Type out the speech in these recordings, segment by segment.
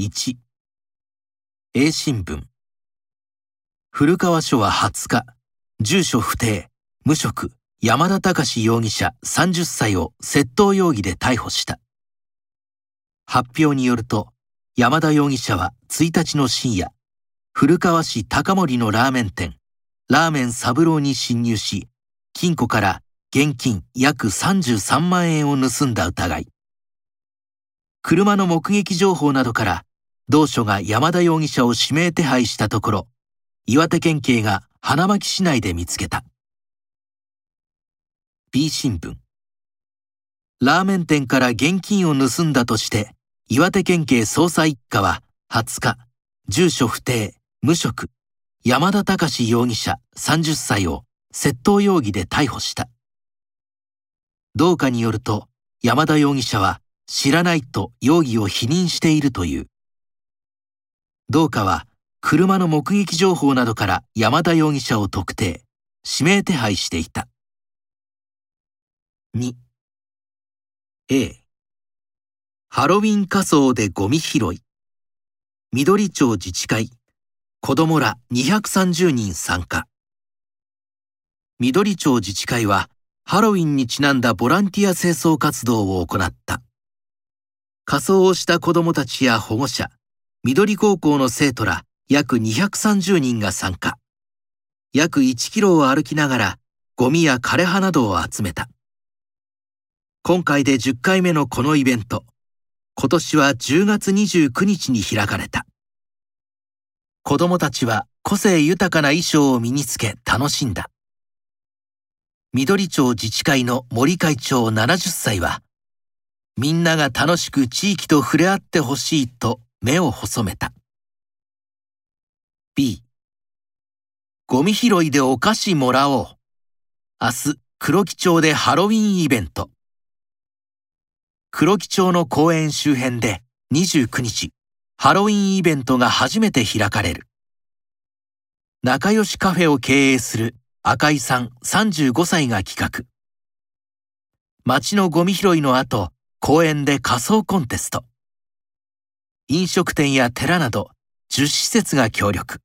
1 A 新聞古川署は20日、住所不定、無職、山田隆容疑者30歳を窃盗容疑で逮捕した。発表によると、山田容疑者は1日の深夜、古川市高森のラーメン店、ラーメン三郎に侵入し、金庫から現金約33万円を盗んだ疑い。車の目撃情報などから同署が山田容疑者を指名手配したところ、岩手県警が花巻市内で見つけた。B 新聞。ラーメン店から現金を盗んだとして、岩手県警捜査一課は20日、住所不定、無職、山田隆容疑者30歳を窃盗容疑で逮捕した。同課によると、山田容疑者は知らないと容疑を否認しているという。同課は車の目撃情報などから山田容疑者を特定、指名手配していた。2 A ハロウィン仮装でゴミ拾い。緑町自治会。子供ら230人参加。緑町自治会はハロウィンにちなんだボランティア清掃活動を行った。仮装をした子供たちや保護者。緑高校の生徒ら約230人が参加。約1キロを歩きながらゴミや枯葉などを集めた。今回で10回目のこのイベント。今年は10月29日に開かれた。子供たちは個性豊かな衣装を身につけ楽しんだ。緑町自治会の森会長70歳は、みんなが楽しく地域と触れ合ってほしいと目を細めた。B ゴミ拾いでお菓子もらおう。明日、黒木町でハロウィンイベント。黒木町の公園周辺で29日、ハロウィンイベントが初めて開かれる。仲良しカフェを経営する赤井さん35歳が企画。街のゴミ拾いの後、公園で仮装コンテスト。飲食店や寺など10施設が協力。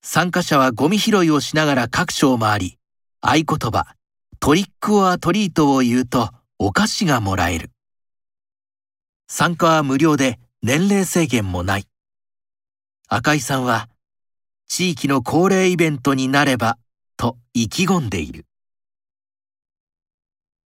参加者はゴミ拾いをしながら各所を回り、合言葉、トリックオアトリートを言うとお菓子がもらえる。参加は無料で年齢制限もない。赤井さんは、地域の恒例イベントになればと意気込んでいる。